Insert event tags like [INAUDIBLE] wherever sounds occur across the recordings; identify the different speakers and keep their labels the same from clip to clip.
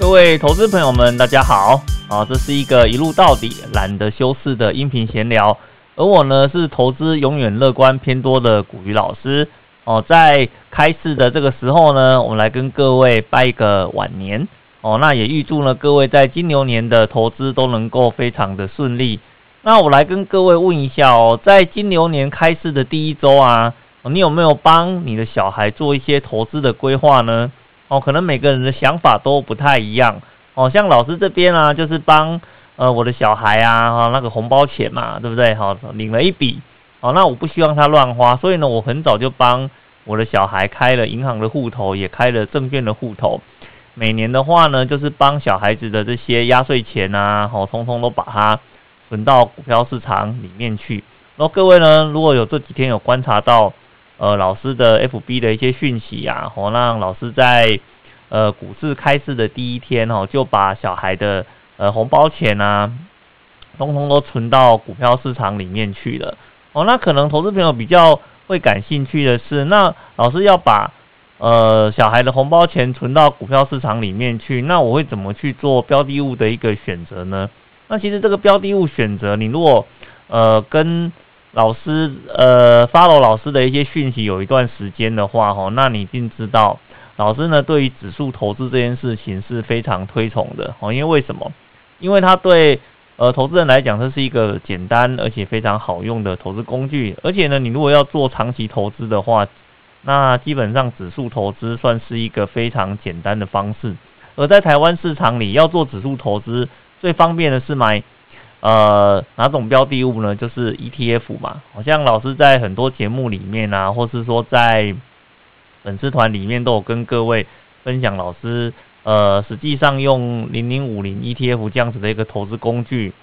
Speaker 1: 各位投资朋友们，大家好啊！这是一个一路到底、懒得修饰的音频闲聊。而我呢，是投资永远乐观偏多的古鱼老师哦。在开市的这个时候呢，我们来跟各位拜一个晚年哦。那也预祝呢各位在金牛年的投资都能够非常的顺利。那我来跟各位问一下哦，在金牛年开市的第一周啊，你有没有帮你的小孩做一些投资的规划呢？哦，可能每个人的想法都不太一样。哦，像老师这边啊，就是帮呃我的小孩啊，哈那个红包钱嘛，对不对？好，领了一笔。哦，那我不希望他乱花，所以呢，我很早就帮我的小孩开了银行的户头，也开了证券的户头。每年的话呢，就是帮小孩子的这些压岁钱啊，哦，通通都把它存到股票市场里面去。然后各位呢，如果有这几天有观察到。呃，老师的 FB 的一些讯息呀，哦，让老师在呃股市开市的第一天哦，就把小孩的呃红包钱啊，通通都存到股票市场里面去了。哦，那可能投资朋友比较会感兴趣的是，那老师要把呃小孩的红包钱存到股票市场里面去，那我会怎么去做标的物的一个选择呢？那其实这个标的物选择，你如果呃跟老师，呃，follow 老师的一些讯息有一段时间的话，哈，那你一定知道，老师呢对于指数投资这件事情是非常推崇的，哦，因为为什么？因为它对呃投资人来讲，这是一个简单而且非常好用的投资工具，而且呢，你如果要做长期投资的话，那基本上指数投资算是一个非常简单的方式，而在台湾市场里要做指数投资，最方便的是买。呃，哪种标的物呢？就是 ETF 嘛。好像老师在很多节目里面啊，或是说在粉丝团里面都有跟各位分享，老师呃，实际上用零零五零 ETF 这样子的一个投资工具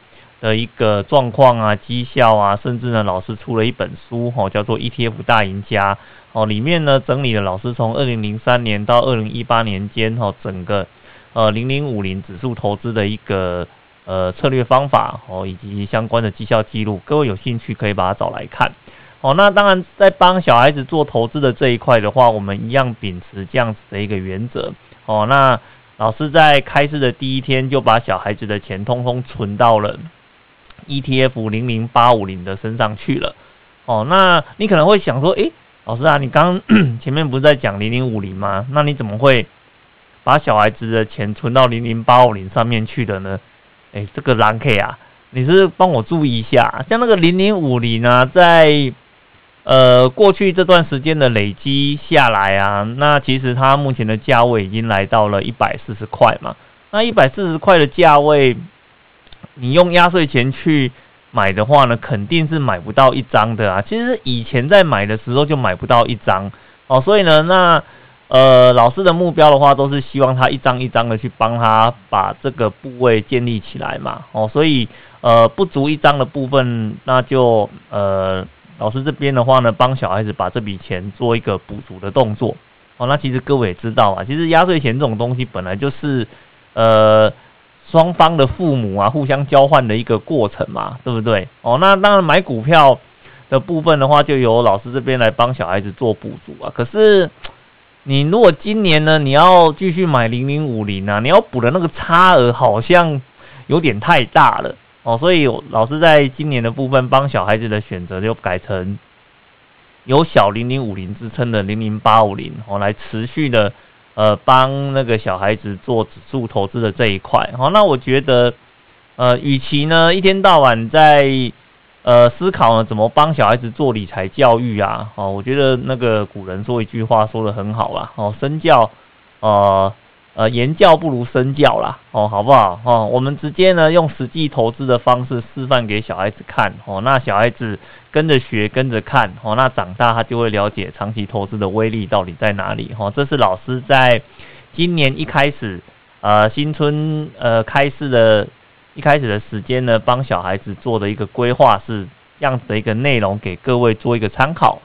Speaker 1: 的一个状况啊、绩效啊，甚至呢，老师出了一本书哈，叫做 ETF 大赢家哦，里面呢整理了老师从二零零三年到二零一八年间哈，整个呃零零五零指数投资的一个。呃，策略方法哦，以及相关的绩效记录，各位有兴趣可以把它找来看。哦，那当然在帮小孩子做投资的这一块的话，我们一样秉持这样子的一个原则。哦，那老师在开市的第一天就把小孩子的钱通通存到了 ETF 零零八五零的身上去了。哦，那你可能会想说，诶，老师啊，你刚 [CLEARS THROAT] 前面不是在讲零零五零吗？那你怎么会把小孩子的钱存到零零八五零上面去的呢？哎，这个蓝 K 啊，你是帮我注意一下，像那个零零五零啊，在呃过去这段时间的累积下来啊，那其实它目前的价位已经来到了一百四十块嘛。那一百四十块的价位，你用压岁钱去买的话呢，肯定是买不到一张的啊。其实以前在买的时候就买不到一张哦，所以呢，那。呃，老师的目标的话，都是希望他一张一张的去帮他把这个部位建立起来嘛。哦，所以呃不足一张的部分，那就呃老师这边的话呢，帮小孩子把这笔钱做一个补足的动作。哦，那其实各位也知道啊，其实压岁钱这种东西本来就是呃双方的父母啊互相交换的一个过程嘛，对不对？哦，那当然买股票的部分的话，就由老师这边来帮小孩子做补足啊。可是。你如果今年呢，你要继续买零零五零啊，你要补的那个差额好像有点太大了。哦，所以老师在今年的部分帮小孩子的选择就改成有小零零五零支撑的零零八五零哦，来持续的呃帮那个小孩子做指数投资的这一块。哦，那我觉得呃，与其呢一天到晚在呃，思考呢，怎么帮小孩子做理财教育啊？哦，我觉得那个古人说一句话说的很好啦，哦，身教，呃呃，言教不如身教啦，哦，好不好？哦，我们直接呢用实际投资的方式示范给小孩子看，哦，那小孩子跟着学，跟着看，哦，那长大他就会了解长期投资的威力到底在哪里，哦，这是老师在今年一开始，呃，新春呃开市的。一开始的时间呢，帮小孩子做的一个规划是这样子的一个内容，给各位做一个参考。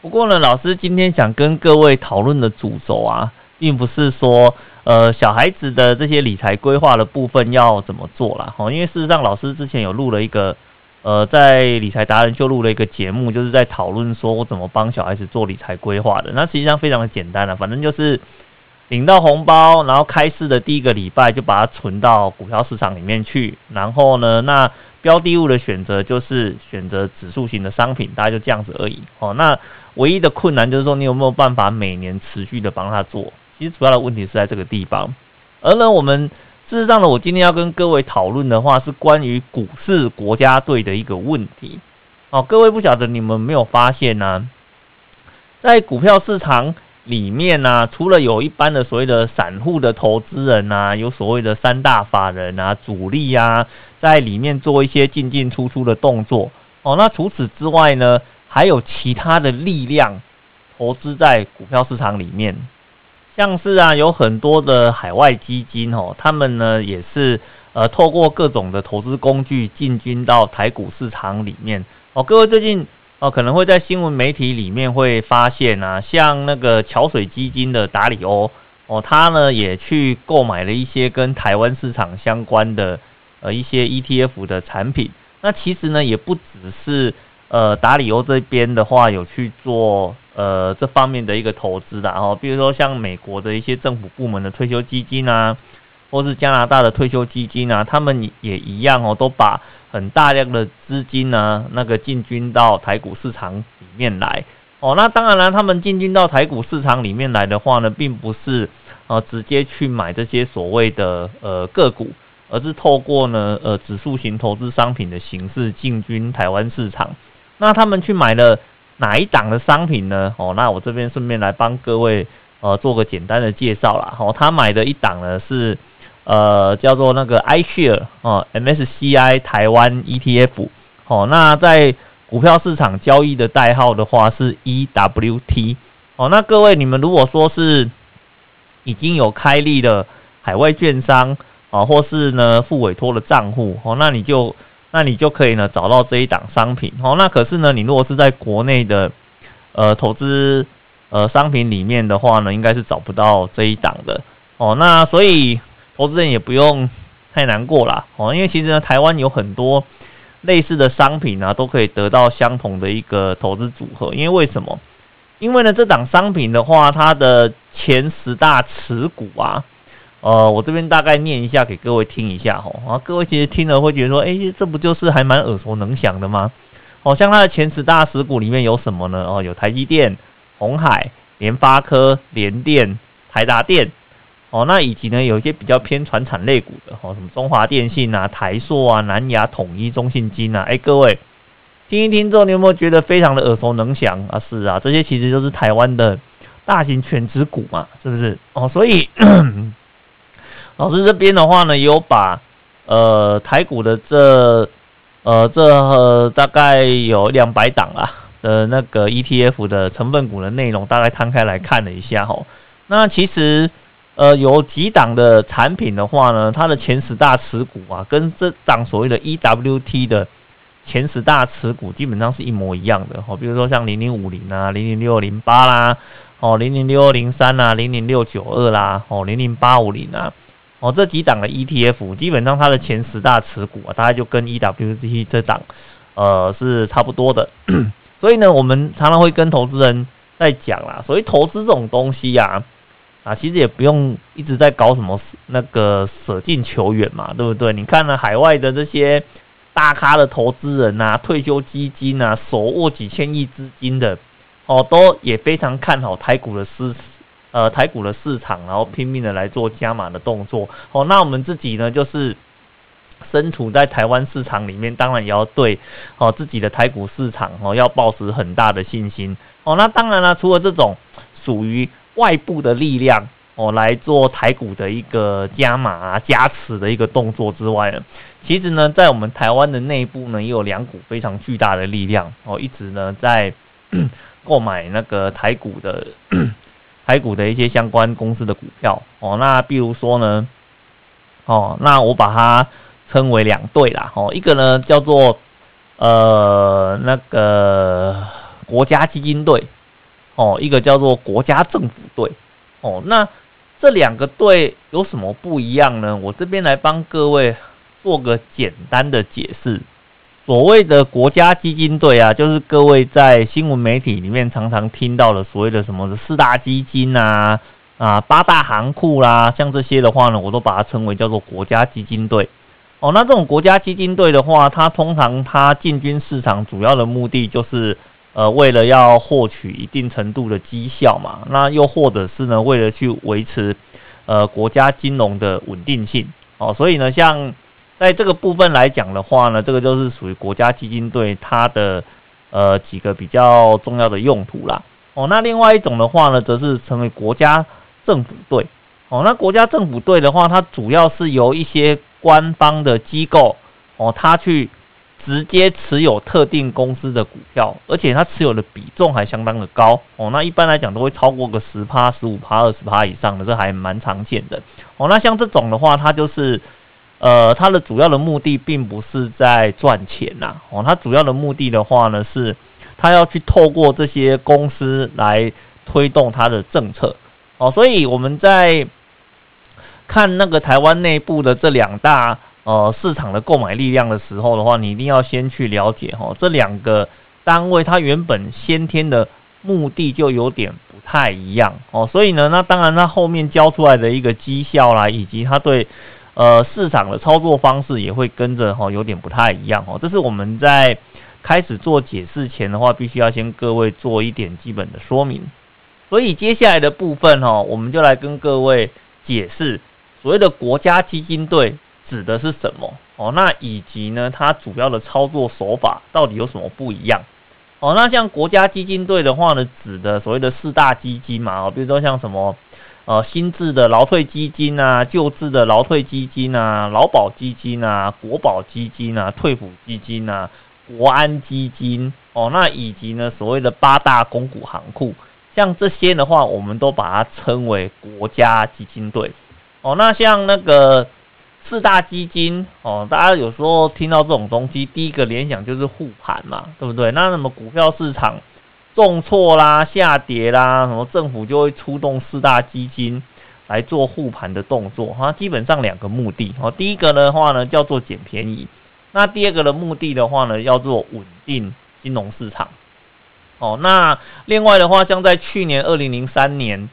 Speaker 1: 不过呢，老师今天想跟各位讨论的主轴啊，并不是说呃小孩子的这些理财规划的部分要怎么做啦。哦，因为事实上老师之前有录了一个呃在理财达人就录了一个节目，就是在讨论说我怎么帮小孩子做理财规划的。那实际上非常的简单了，反正就是领到红包，然后开市的第一个礼拜就把它存到股票市场里面去，然后呢，那标的物的选择就是选择指数型的商品，大概就这样子而已。哦，那唯一的困难就是说，你有没有办法每年持续的帮他做？其实主要的问题是在这个地方。而呢，我们事实上呢，我今天要跟各位讨论的话，是关于股市国家队的一个问题。哦，各位不晓得你们没有发现呢？在股票市场里面呢，除了有一般的所谓的散户的投资人啊，有所谓的三大法人啊、主力啊，在里面做一些进进出出的动作。哦，那除此之外呢，还有其他的力量投资在股票市场里面，像是啊，有很多的海外基金哦，他们呢也是呃透过各种的投资工具进军到台股市场里面。哦，各位最近。哦，可能会在新闻媒体里面会发现啊，像那个桥水基金的达里欧哦，他呢也去购买了一些跟台湾市场相关的呃一些 ETF 的产品。那其实呢，也不只是呃达里欧这边的话有去做呃这方面的一个投资的哦，比如说像美国的一些政府部门的退休基金啊，或是加拿大的退休基金啊，他们也一样哦，都把。很大量的资金呢，那个进军到台股市场里面来哦。那当然了，他们进军到台股市场里面来的话呢，并不是呃直接去买这些所谓的呃个股，而是透过呢呃指数型投资商品的形式进军台湾市场。那他们去买了哪一档的商品呢？哦，那我这边顺便来帮各位呃做个简单的介绍啦。哦，他买的一档呢是。呃，叫做那个 iShare 哦，MSCI 台湾 ETF 哦，那在股票市场交易的代号的话是 EWT 哦。那各位，你们如果说是已经有开立的海外券商啊，或是呢付委托的账户哦，那你就那你就可以呢找到这一档商品哦。那可是呢，你如果是在国内的呃投资呃商品里面的话呢，应该是找不到这一档的哦。那所以。投资人也不用太难过啦，哦，因为其实呢，台湾有很多类似的商品啊，都可以得到相同的一个投资组合。因为为什么？因为呢，这档商品的话，它的前十大持股啊，呃，我这边大概念一下给各位听一下吼，啊，各位其实听了会觉得说，哎，这不就是还蛮耳熟能详的吗？哦，像它的前十大持股里面有什么呢？哦，有台积电、红海、联发科、联电、台达电。哦，那以及呢，有一些比较偏传产类股的，哦，什么中华电信啊、台硕啊、南亚、统一、中信金啊，哎，各位听一听之后，你有没有觉得非常的耳熟能详啊？是啊，这些其实就是台湾的大型全值股嘛，是不是？哦，所以 [COUGHS] 老师这边的话呢，有把呃台股的这呃这大概有两百档啊的那个 ETF 的成分股的内容，大概摊开来看了一下哈，那其实。呃，有几档的产品的话呢，它的前十大持股啊，跟这档所谓的 EWT 的前十大持股基本上是一模一样的哦。比如说像零零五零啊、零零六零八啦、哦零零六二零三啊、零零六九二啦、哦零零八五零啊，哦这几档的 ETF 基本上它的前十大持股啊，大概就跟 EWT 这档呃是差不多的。[COUGHS] 所以呢，我们常常会跟投资人在讲啦，所以投资这种东西呀。啊，啊其实也不用一直在搞什么那个舍近求远嘛，对不对？你看呢，海外的这些大咖的投资人啊，退休基金啊，手握几千亿资金的，哦，都也非常看好台股的市，呃，台股的市场，然后拼命的来做加码的动作。哦，那我们自己呢，就是身处在台湾市场里面，当然也要对哦自己的台股市场哦要保持很大的信心。哦，那当然了，除了这种属于外部的力量哦来做台股的一个加码加持的一个动作之外呢，其实呢，在我们台湾的内部呢，也有两股非常巨大的力量哦，一直呢在 [CLEARS THROAT] 购买那个台股的 [CLEARS THROAT] 台股的一些相关公司的股票哦。那比如说呢，哦，那我把它称为两队啦哦，一个呢叫做呃那个国家基金队。哦，一个叫做国家政府队，哦，那这两个队有什么不一样呢？我这边来帮各位做个简单的解释。所谓的国家基金队啊，就是各位在新闻媒体里面常常听到的所谓的什么四大基金啊，啊八大行库啦，像这些的话呢，我都把它称为叫做国家基金队。哦，那这种国家基金队的话，它通常它进军市场主要的目的就是，呃，为了要获取一定程度的绩效嘛，那又或者是呢，为了去维持呃国家金融的稳定性。哦，所以呢，像在这个部分来讲的话呢，这个就是属于国家基金队它的呃几个比较重要的用途啦。哦，那另外一种的话呢，则是成为国家政府队。哦，那国家政府队的话，它主要是由一些官方的机构哦，它去直接持有特定公司的股票，而且它持有的比重还相当的高哦。那一般来讲都会超过个十趴、十五趴、二十趴以上的，这还蛮常见的哦。那像这种的话，它就是呃，它的主要的目的并不是在赚钱呐哦，它主要的目的的话呢，是它要去透过这些公司来推动它的政策哦。所以我们在看那个台湾内部的这两大呃市场的购买力量的时候的话，你一定要先去了解哈，这两个单位它原本先天的目的就有点不太一样哦，所以呢，那当然它后面交出来的一个绩效啦，以及它对呃市场的操作方式也会跟着哈有点不太一样哦，这是我们在开始做解释前的话，必须要先各位做一点基本的说明，所以接下来的部分哈，我们就来跟各位解释。所谓的国家基金队指的是什么？哦，那以及呢，它主要的操作手法到底有什么不一样？哦，那像国家基金队的话呢，指的所谓的四大基金嘛，哦，比如说像什么呃新制的劳退基金啊，旧制的劳退基金啊，劳保基金啊，国保基金啊，退抚基金啊，国安基金哦，那以及呢所谓的八大公股行库，像这些的话，我们都把它称为国家基金队。哦，那像那个四大基金哦，大家有时候听到这种东西，第一个联想就是护盘嘛，对不对？那什么股票市场重挫啦、下跌啦，什么政府就会出动四大基金来做护盘的动作哈。基本上两个目的哦，第一个的话呢叫做捡便宜，那第二个的目的的话呢叫做稳定金融市场。哦，那另外的话，像在去年二零零三年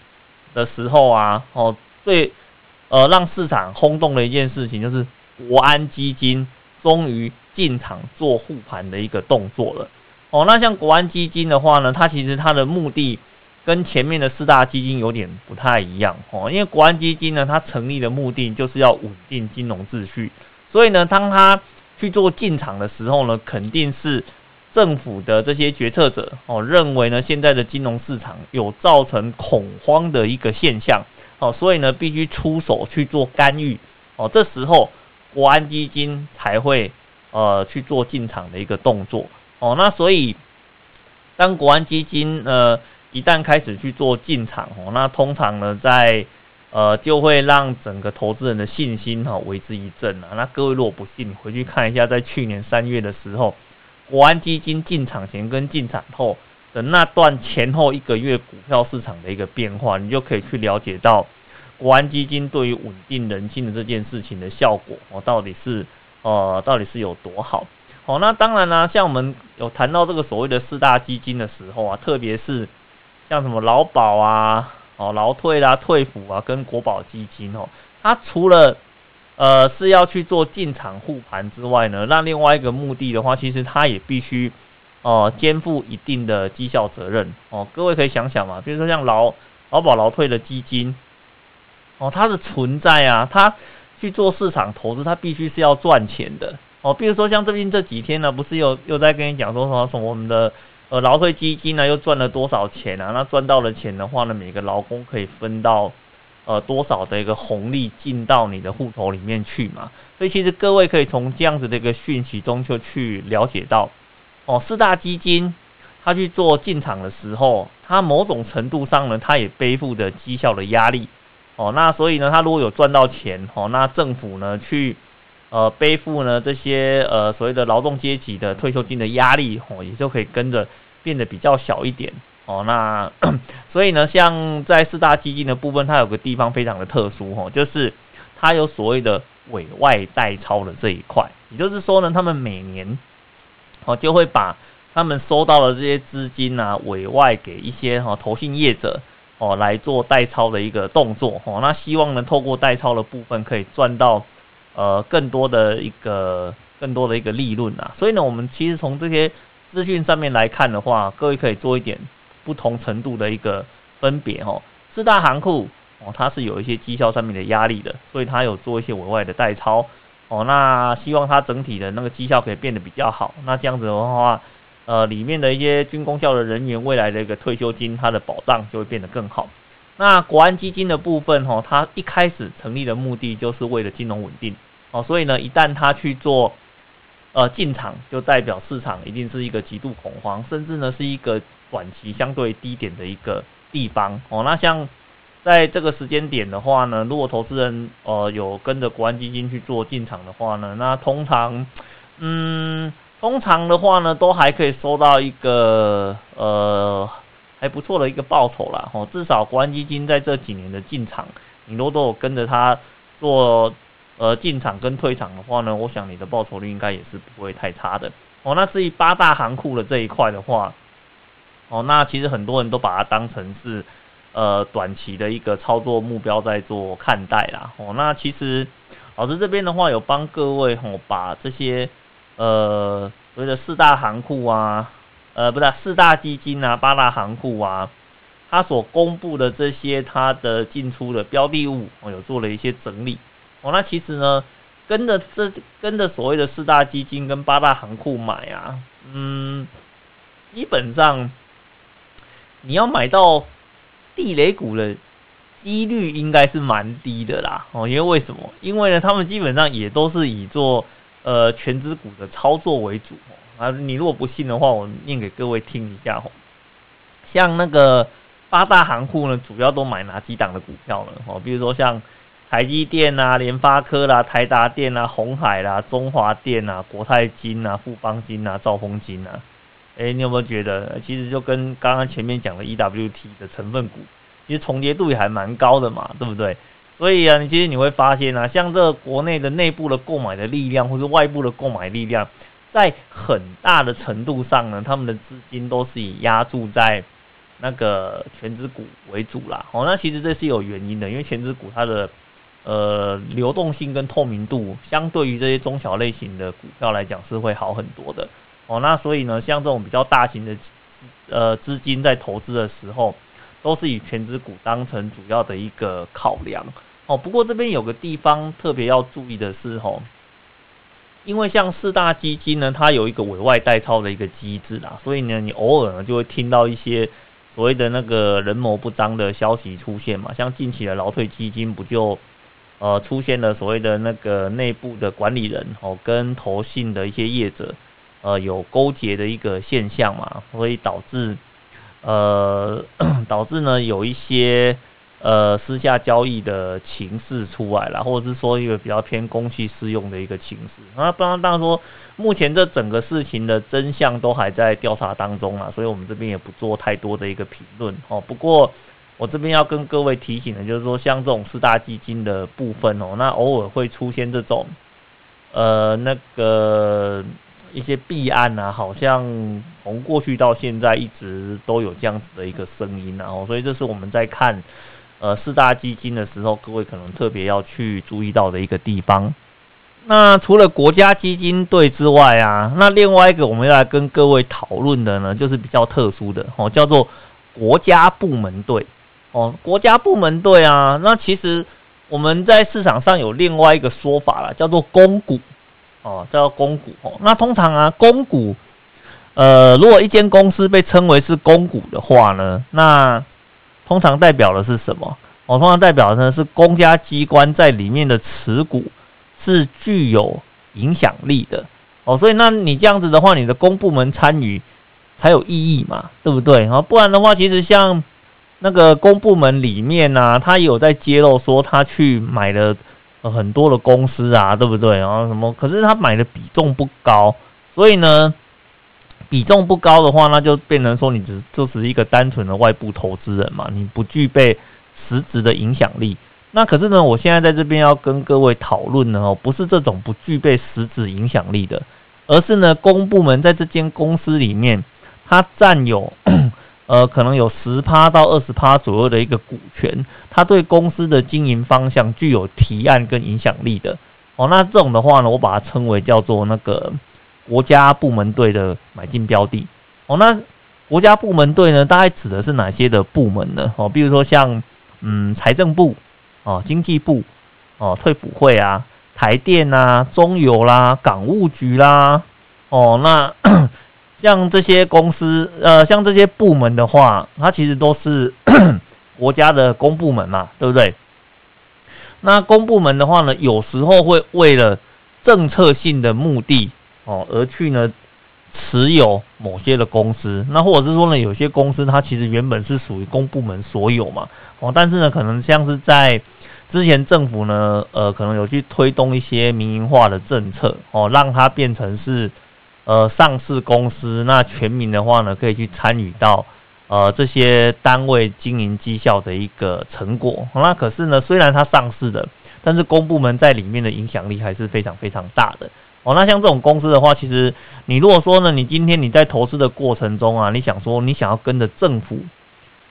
Speaker 1: 的时候啊，哦最呃，让市场轰动的一件事情就是国安基金终于进场做护盘的一个动作了。哦，那像国安基金的话呢，它其实它的目的跟前面的四大基金有点不太一样哦，因为国安基金呢，它成立的目的就是要稳定金融秩序，所以呢，当它去做进场的时候呢，肯定是政府的这些决策者哦认为呢，现在的金融市场有造成恐慌的一个现象。哦，所以呢，必须出手去做干预哦。这时候，国安基金才会呃去做进场的一个动作哦。那所以，当国安基金呃一旦开始去做进场哦，那通常呢，在呃就会让整个投资人的信心哈为之一振啊。那各位如果不信，回去看一下，在去年三月的时候，国安基金进场前跟进场后。那段前后一个月股票市场的一个变化，你就可以去了解到国安基金对于稳定人心的这件事情的效果哦，到底是呃到底是有多好？好，那当然呢，像我们有谈到这个所谓的四大基金的时候啊，特别是像什么劳保啊、哦劳退啦、退抚啊跟国保基金哦，它除了呃是要去做进场护盘之外呢，那另外一个目的的话，其实它也必须。哦，肩负一定的绩效责任哦，各位可以想想嘛，比如说像劳劳保劳退的基金，哦，它的存在啊，它去做市场投资，它必须是要赚钱的哦。比如说像最近这几天呢，不是又又在跟你讲说什么，从我们的呃劳退基金呢又赚了多少钱啊？那赚到了钱的话呢，每个劳工可以分到呃多少的一个红利进到你的户头里面去嘛？所以其实各位可以从这样子的一个讯息中就去了解到。哦，四大基金，他去做进场的时候，他某种程度上呢，他也背负着绩效的压力。哦，那所以呢，他如果有赚到钱，哦，那政府呢去呃背负呢这些呃所谓的劳动阶级的退休金的压力，哦，也就可以跟着变得比较小一点。哦，那 [CLEARS THROAT] 所以呢，像在四大基金的部分，它有个地方非常的特殊，哦，就是它有所谓的委外代操的这一块，也就是说呢，他们每年。哦，就会把他们收到的这些资金呢委外给一些哈投信业者，哦来做代操的一个动作哦，那希望呢透过代操的部分可以赚到呃更多的一个更多的一个利润啊，所以呢我们其实从这些资讯上面来看的话，各位可以做一点不同程度的一个分别哦，四大行库哦它是有一些绩效上面的压力的，所以它有做一些额外的代操。哦，那希望它整体的那个绩效可以变得比较好，那这样子的话。呃，里面的一些军工校的人员未来的一个退休金，它的保障就会变得更好。那国安基金的部分，哈，它一开始成立的目的就是为了金融稳定，哦，所以呢，一旦它去做呃进场，就代表市场一定是一个极度恐慌，甚至呢是一个短期相对低点的一个地方，哦，那像在这个时间点的话呢，如果投资人呃有跟着国安基金去做进场的话呢，那通常，嗯。通常的话呢，都还可以收到一个呃还不错的一个报酬啦，哦，至少国安基金在这几年的进场，你都都有跟着他做呃进场跟退场的话呢，我想你的报酬率应该也是不会太差的。哦，那至于八大行库的这一块的话，哦，那其实很多人都把它当成是呃短期的一个操作目标在做看待啦。哦，那其实老师这边的话有帮各位吼把这些。呃，所谓的四大行库啊，呃，不是四大基金啊，八大行库啊，它所公布的这些它的进出的标的物，我有做了一些整理。哦，那其实呢，跟着这跟着所谓的四大基金跟八大行库买啊，嗯，基本上你要买到地雷股的几率应该是蛮低的啦。哦，因为为什么？因为呢，他们基本上也都是以做。呃，全资股的操作为主，啊，你如果不信的话，我念给各位听一下哦。像那个八大行库呢，主要都买哪几档的股票呢？哦，比如说像台积电啊、联发科啦、台达电啊、红海啦、中华电啊、国泰金啊、富邦金啊、兆丰金啊。哎，你有没有觉得，其实就跟刚刚前面讲的 EWT 的成分股，其实重叠度也还蛮高的嘛，对不对？所以啊，其实你会发现啊，像这国内的内部的购买的力量，或者外部的购买力量，在很大的程度上呢，他们的资金都是以压注在那个全资股为主啦。哦，那其实这是有原因的，因为全资股它的呃流动性跟透明度，相对于这些中小类型的股票来讲是会好很多的。哦，那所以呢，像这种比较大型的呃资金在投资的时候，都是以全资股当成主要的一个考量。哦，不过这边有个地方特别要注意的是，吼，因为像四大基金呢，它有一个委外代操的一个机制啦，所以呢，你偶尔呢就会听到一些所谓的那个人谋不臧的消息出现嘛，像近期的劳退基金不就呃出现了所谓的那个内部的管理人哦跟投信的一些业者呃有勾结的一个现象嘛，所以导致呃 [COUGHS] 导致呢有一些。呃，私下交易的情势出来了，或者是说一个比较偏公器私用的一个情势。那当然，当然说，目前这整个事情的真相都还在调查当中啊，所以我们这边也不做太多的一个评论哦。不过，我这边要跟各位提醒的，就是说，像这种四大基金的部分哦，那偶尔会出现这种呃那个一些弊案啊，好像从过去到现在一直都有这样子的一个声音，然后，所以这是我们在看。呃，四大基金的时候，各位可能特别要去注意到的一个地方。那除了国家基金队之外啊，那另外一个我们要来跟各位讨论的呢，就是比较特殊的哦，叫做国家部门队哦。国家部门队啊，那其实我们在市场上有另外一个说法了，叫做公股哦，叫公股哦。那通常啊，公股呃，如果一间公司被称为是公股的话呢，那通常代表的是什么？哦，通常代表的呢是公家机关在里面的持股是具有影响力的。哦，所以那你这样子的话，你的公部门参与才有意义嘛，对不对？啊，不然的话，其实像那个公部门里面呢，他有在揭露说他去买了很多的公司啊，对不对？然后什么？可是他买的比重不高，所以呢？比重不高的话，那就变成说你只就是一个单纯的外部投资人嘛，你不具备实质的影响力。那可是呢，我现在在这边要跟各位讨论呢，哦，不是这种不具备实质影响力的，而是呢，公部门在这间公司里面，它占有呃，可能有十趴到二十趴左右的一个股权，它对公司的经营方向具有提案跟影响力的。哦，那这种的话呢，我把它称为叫做那个国家部门队的买进标的。哦，那国家部门队呢，大概指的是哪些的部门呢？哦，比如说像嗯财政部、哦经济部、哦退辅会啊、台电啊、中油啦、港务局啦。哦，那像这些公司，呃，像这些部门的话，它其实都是 [COUGHS] 国家的公部门嘛，对不对？那公部门的话呢，有时候会为了政策性的目的哦，而去呢持有某些的公司。那或者是说呢，有些公司它其实原本是属于公部门所有嘛，哦，但是呢，可能像是在之前政府呢，呃，可能有去推动一些民营化的政策哦，让它变成是呃上市公司，那全民的话呢，可以去参与到。呃，这些单位经营绩效的一个成果，那可是呢，虽然它上市的，但是公部门在里面的影响力还是非常非常大的。哦，那像这种公司的话，其实你如果说呢，你今天你在投资的过程中啊，你想说你想要跟着政府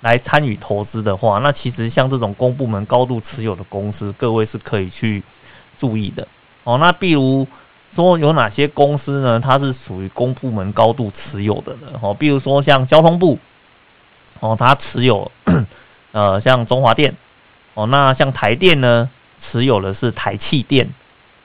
Speaker 1: 来参与投资的话，那其实像这种公部门高度持有的公司，各位是可以去注意的。哦，那比如说有哪些公司呢？它是属于公部门高度持有的呢？哦，比如说像交通部。哦，它持有，[CLEARS THROAT] 呃，像中华电，哦，那像台电呢，持有的是台气电，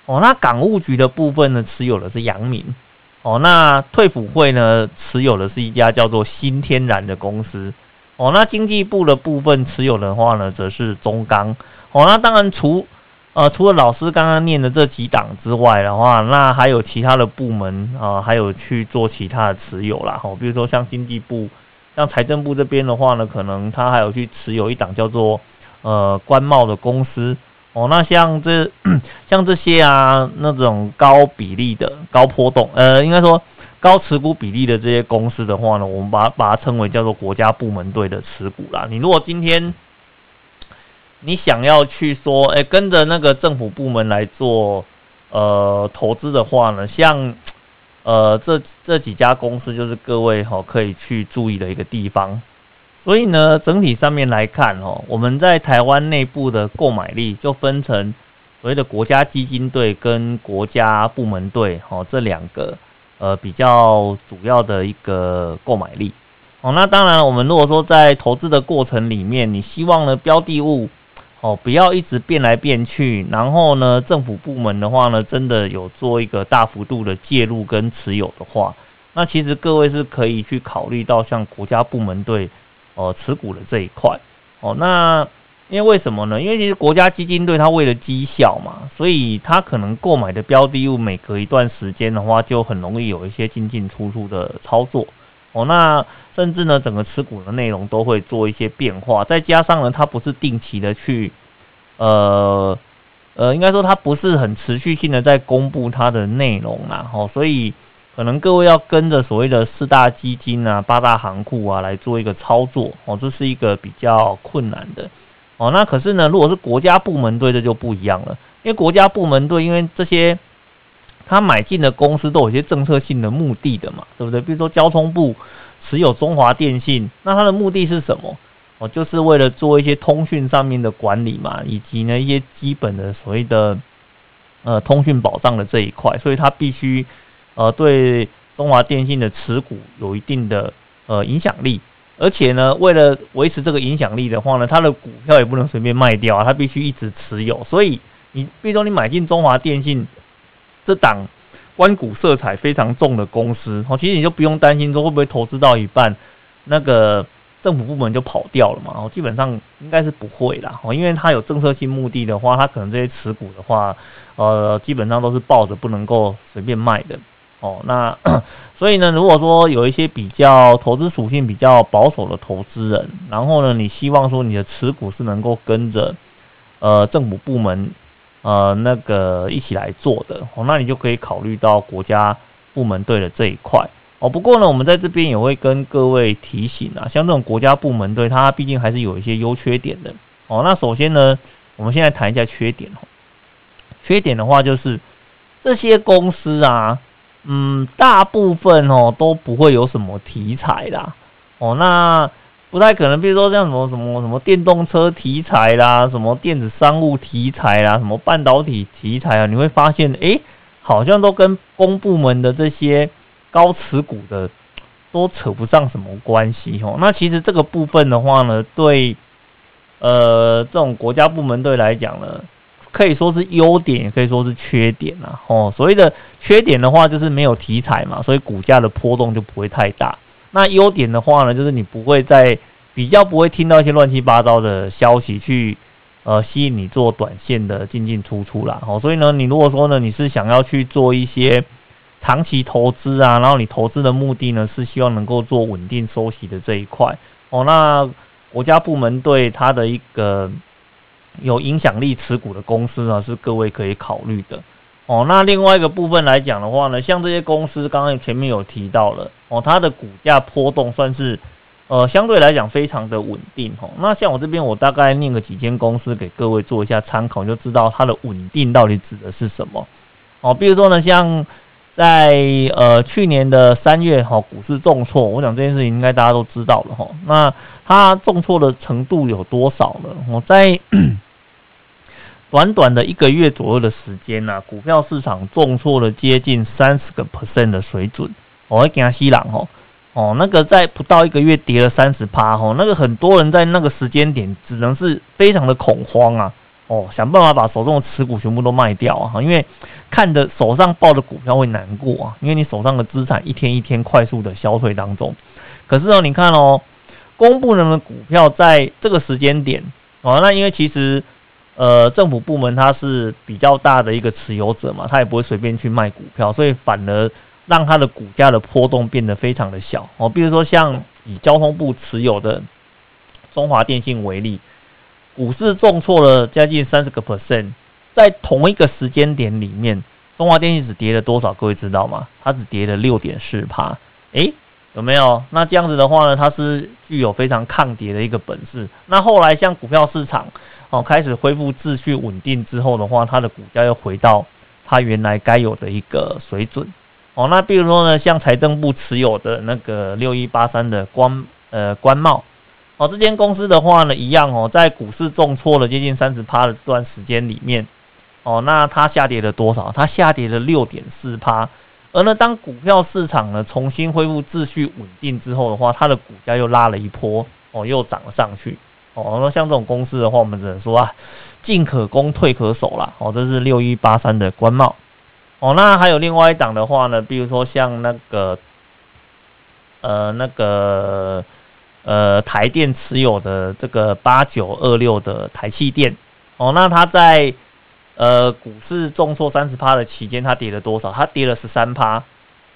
Speaker 1: 哦，那港务局的部分呢，持有的是阳明，哦，那退辅会呢，持有的是一家叫做新天然的公司，哦，那经济部的部分持有的话呢，则是中钢，哦，那当然除，呃，除了老师刚刚念的这几档之外的话，那还有其他的部门啊，还有去做其他的持有啦，哦，比如说像经济部。像财政部这边的话呢，可能他还有去持有一档叫做呃官贸的公司哦。那像这 [CLEARS THROAT] 像这些啊那种高比例的高波动呃，应该说高持股比例的这些公司的话呢，我们把把它称为叫做国家部门队的持股啦。你如果今天你想要去说，哎，跟着那个政府部门来做呃投资的话呢，像。呃，这这几家公司就是各位哈可以去注意的一个地方。所以呢，整体上面来看哦，我们在台湾内部的购买力就分成所谓的国家基金队跟国家部门队哦这两个呃比较主要的一个购买力。哦，那当然，我们如果说在投资的过程里面，你希望呢标的物。哦，不要一直变来变去。然后呢，政府部门的话呢，真的有做一个大幅度的介入跟持有的话，那其实各位是可以去考虑到像国家部门对呃持股的这一块。哦，那因为为什么呢？因为其实国家基金对它为了绩效嘛，所以它可能购买的标的物每隔一段时间的话，就很容易有一些进进出出的操作。哦，那。甚至呢，整个持股的内容都会做一些变化，再加上呢，它不是定期的去，呃呃，应该说它不是很持续性的在公布它的内容啦，哦，所以可能各位要跟着所谓的四大基金啊、八大行库啊来做一个操作，哦，这是一个比较困难的，哦，那可是呢，如果是国家部门队，这就不一样了，因为国家部门队，因为这些他买进的公司都有一些政策性的目的的嘛，对不对？比如说交通部。持有中华电信，那它的目的是什么？哦，就是为了做一些通讯上面的管理嘛，以及呢一些基本的所谓的呃通讯保障的这一块，所以它必须呃对中华电信的持股有一定的呃影响力，而且呢为了维持这个影响力的话呢，它的股票也不能随便卖掉啊，它必须一直持有，所以你比如说你买进中华电信这档。关股色彩非常重的公司，哦，其实你就不用担心说会不会投资到一半，那个政府部门就跑掉了嘛，哦，基本上应该是不会啦，哦，因为它有政策性目的的话，它可能这些持股的话，呃，基本上都是抱着不能够随便卖的，哦，那 [COUGHS] 所以呢，如果说有一些比较投资属性比较保守的投资人，然后呢，你希望说你的持股是能够跟着呃政府部门。呃，那个一起来做的哦，那你就可以考虑到国家部门队的这一块哦。不过呢，我们在这边也会跟各位提醒啊，像这种国家部门队，它毕竟还是有一些优缺点的哦。那首先呢，我们现在谈一下缺点哦。缺点的话就是这些公司啊，嗯，大部分哦都不会有什么题材啦哦。那不太可能，比如说像什么什么什么电动车题材啦，什么电子商务题材啦，什么半导体题材啊，你会发现，哎，好像都跟公部门的这些高持股的都扯不上什么关系哦。那其实这个部分的话呢，对，呃，这种国家部门队来讲呢，可以说是优点，也可以说是缺点啊。哦，所谓的缺点的话，就是没有题材嘛，所以股价的波动就不会太大。那优点的话呢，就是你不会在比较不会听到一些乱七八糟的消息去呃吸引你做短线的进进出出啦。哦，所以呢，你如果说呢你是想要去做一些长期投资啊，然后你投资的目的呢是希望能够做稳定收息的这一块哦，那国家部门对它的一个有影响力持股的公司呢是各位可以考虑的。哦，那另外一个部分来讲的话呢，像这些公司，刚刚前面有提到了，哦，它的股价波动算是，呃，相对来讲非常的稳定，哦。那像我这边，我大概念个几间公司给各位做一下参考，就知道它的稳定到底指的是什么。哦，比如说呢，像在呃去年的三月，哈，股市重挫，我想这件事情应该大家都知道了，哈。那它重挫的程度有多少呢？我在。短短的一个月左右的时间呐，股票市场重挫了接近三十个 percent 的水准。我会给他吸朗哦，哦，那个在不到一个月跌了三十趴哦，那个很多人在那个时间点只能是非常的恐慌啊，哦，想办法把手中的持股全部都卖掉啊，因为看着手上抱的股票会难过啊，因为你手上的资产一天一天快速的消退当中。可是哦，你看哦，公布人的股票在这个时间点哦，那因为其实。呃，政府部门它是比较大的一个持有者嘛，它也不会随便去卖股票，所以反而让它的股价的波动变得非常的小哦。比如说像以交通部持有的中华电信为例，股市重挫了将近三十个 percent，在同一个时间点里面，中华电信只跌了多少？各位知道吗？它只跌了六点四趴。诶，有没有？那这样子的话呢，它是具有非常抗跌的一个本事。那后来像股票市场。哦，开始恢复秩序稳定之后的话，它的股价又回到它原来该有的一个水准。哦，那比如说呢，像财政部持有的那个六一八三的官呃官帽，哦，这间公司的话呢，一样哦，在股市重挫了接近三十趴的这段时间里面，哦，那它下跌了多少？它下跌了六点四趴。而呢，当股票市场呢重新恢复秩序稳定之后的话，它的股价又拉了一波，哦，又涨了上去。哦，那像这种公司的话，我们只能说啊，进可攻，退可守啦。哦，这是六一八三的官帽。哦，那还有另外一档的话呢，比如说像那个，呃，那个，呃，台电持有的这个八九二六的台气电。哦，那它在呃股市重挫三十趴的期间，它跌了多少？它跌了十三趴。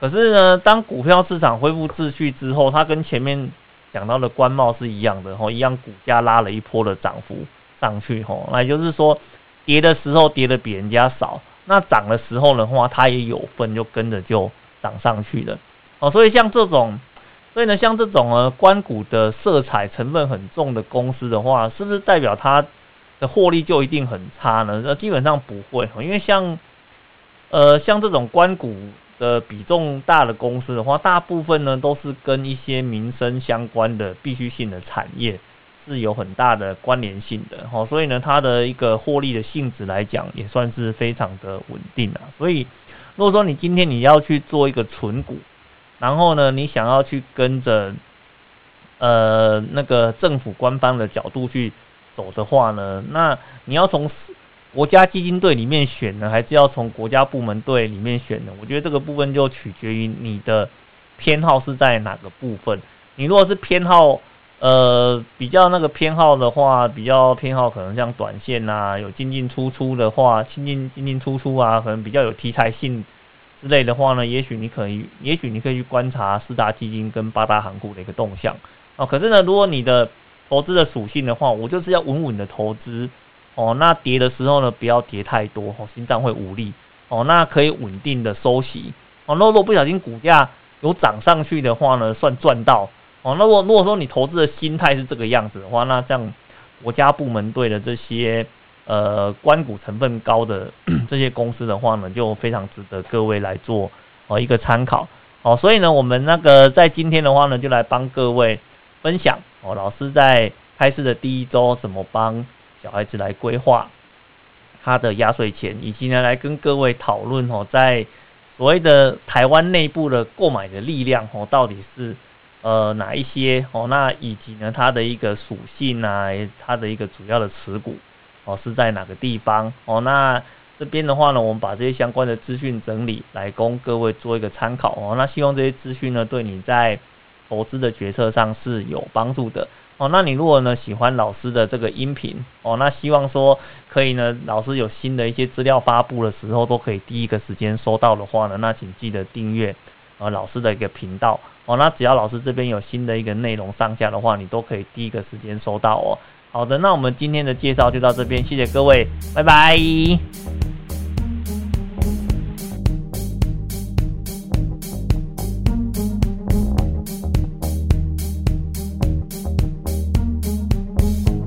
Speaker 1: 可是呢，当股票市场恢复秩序之后，它跟前面。讲到的官帽是一样的吼，一样股价拉了一波的涨幅上去吼，那就是说跌的时候跌的比人家少，那涨的时候的话它也有份就跟着就涨上去了哦，所以像这种，所以呢像这种呃关股的色彩成分很重的公司的话，是不是代表它的获利就一定很差呢？那基本上不会，因为像呃像这种关股。的比重大的公司的话，大部分呢都是跟一些民生相关的必须性的产业是有很大的关联性的，哈，所以呢，它的一个获利的性质来讲，也算是非常的稳定啊。所以，如果说你今天你要去做一个存股，然后呢，你想要去跟着呃那个政府官方的角度去走的话呢，那你要从。国家基金队里面选呢，还是要从国家部门队里面选呢？我觉得这个部分就取决于你的偏好是在哪个部分。你如果是偏好呃比较那个偏好的话，比较偏好可能像短线啊，有进进出出的话，进进进进出出啊，可能比较有题材性之类的话呢，也许你可以，也许你可以去观察四大基金跟八大行股的一个动向啊。可是呢，如果你的投资的属性的话，我就是要稳稳的投资。哦，那跌的时候呢，不要跌太多，哦，心脏会无力。哦，那可以稳定的收息。哦，那如果不小心股价有涨上去的话呢，算赚到。哦，那如果如果说你投资的心态是这个样子的话，那像国家部门对的这些呃关股成分高的 [COUGHS] 这些公司的话呢，就非常值得各位来做哦一个参考。哦，所以呢，我们那个在今天的话呢，就来帮各位分享。哦，老师在开市的第一周怎么帮小孩子来规划他的压岁钱，以及呢来跟各位讨论哦，在所谓的台湾内部的购买的力量哦，到底是呃哪一些哦？那以及呢它的一个属性啊，它的一个主要的持股哦是在哪个地方哦？那这边的话呢，我们把这些相关的资讯整理来供各位做一个参考哦。那希望这些资讯呢，对你在投资的决策上是有帮助的哦。那你如果呢喜欢老师的这个音频哦，那希望说可以呢，老师有新的一些资料发布的时候，都可以第一个时间收到的话呢，那请记得订阅呃老师的一个频道哦。那只要老师这边有新的一个内容上架的话，你都可以第一个时间收到哦。好的，那我们今天的介绍就到这边，谢谢各位，拜拜。